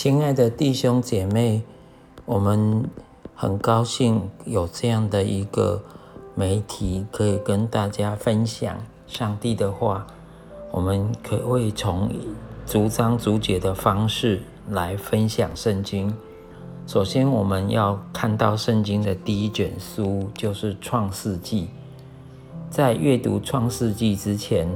亲爱的弟兄姐妹，我们很高兴有这样的一个媒体，可以跟大家分享上帝的话。我们可以从逐章逐节的方式来分享圣经。首先，我们要看到圣经的第一卷书，就是《创世纪》。在阅读《创世纪》之前，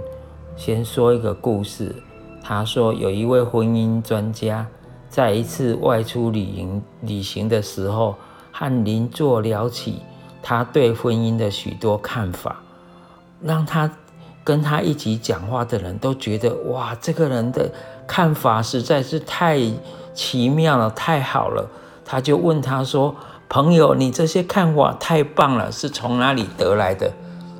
先说一个故事。他说，有一位婚姻专家。在一次外出旅行旅行的时候，和邻座聊起他对婚姻的许多看法，让他跟他一起讲话的人都觉得哇，这个人的看法实在是太奇妙了，太好了。他就问他说：“朋友，你这些看法太棒了，是从哪里得来的？”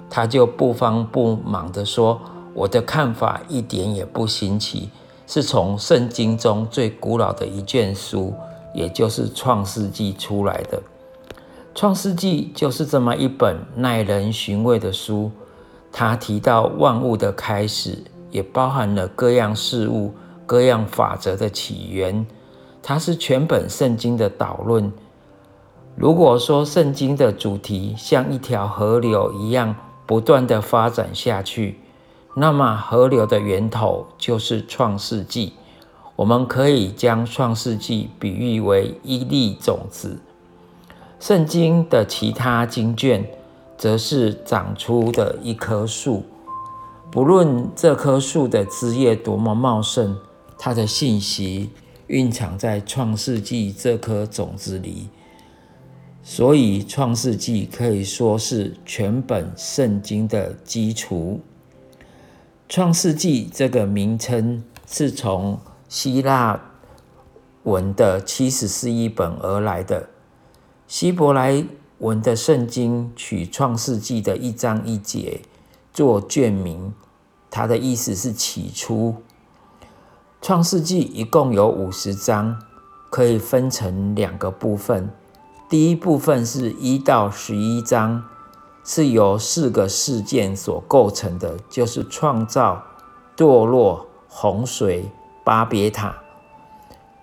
他就不慌不忙地说：“我的看法一点也不新奇。”是从圣经中最古老的一卷书，也就是《创世纪》出来的。《创世纪》就是这么一本耐人寻味的书。它提到万物的开始，也包含了各样事物、各样法则的起源。它是全本圣经的导论。如果说圣经的主题像一条河流一样不断的发展下去，那么河流的源头就是创世纪，我们可以将创世纪比喻为一粒种子。圣经的其他经卷则是长出的一棵树，不论这棵树的枝叶多么茂盛，它的信息蕴藏在创世纪这颗种子里。所以，创世纪可以说是全本圣经的基础。创世纪这个名称是从希腊文的七十四译本而来的。希伯来文的圣经取创世纪的一章一节做卷名，它的意思是起初。创世纪一共有五十章，可以分成两个部分。第一部分是一到十一章。是由四个事件所构成的，就是创造、堕落、洪水、巴别塔。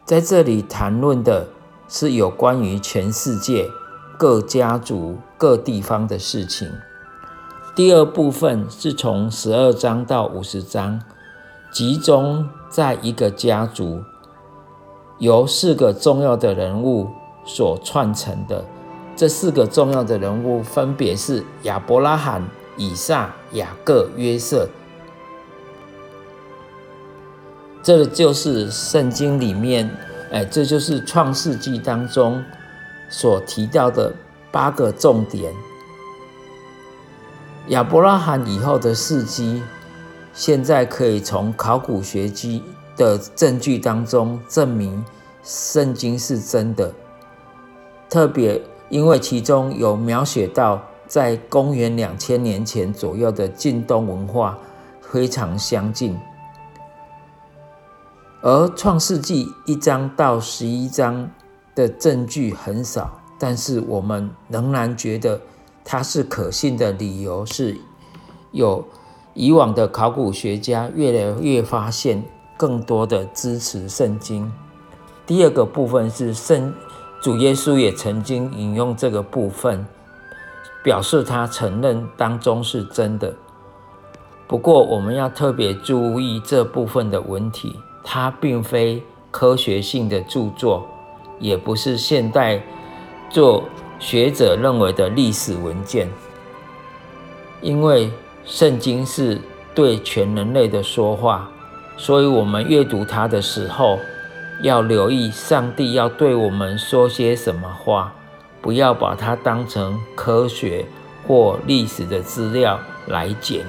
在这里谈论的是有关于全世界各家族、各地方的事情。第二部分是从十二章到五十章，集中在一个家族，由四个重要的人物所串成的。这四个重要的人物分别是亚伯拉罕、以撒、雅各、约瑟。这就是圣经里面，哎，这就是创世纪当中所提到的八个重点。亚伯拉罕以后的事迹，现在可以从考古学基的证据当中证明圣经是真的，特别。因为其中有描写到，在公元两千年前左右的晋东文化非常相近，而创世纪一章到十一章的证据很少，但是我们仍然觉得它是可信的理由是，有以往的考古学家越来越发现更多的支持圣经。第二个部分是圣。主耶稣也曾经引用这个部分，表示他承认当中是真的。不过，我们要特别注意这部分的文体，它并非科学性的著作，也不是现代做学者认为的历史文件。因为圣经是对全人类的说话，所以我们阅读它的时候。要留意上帝要对我们说些什么话，不要把它当成科学或历史的资料来检验。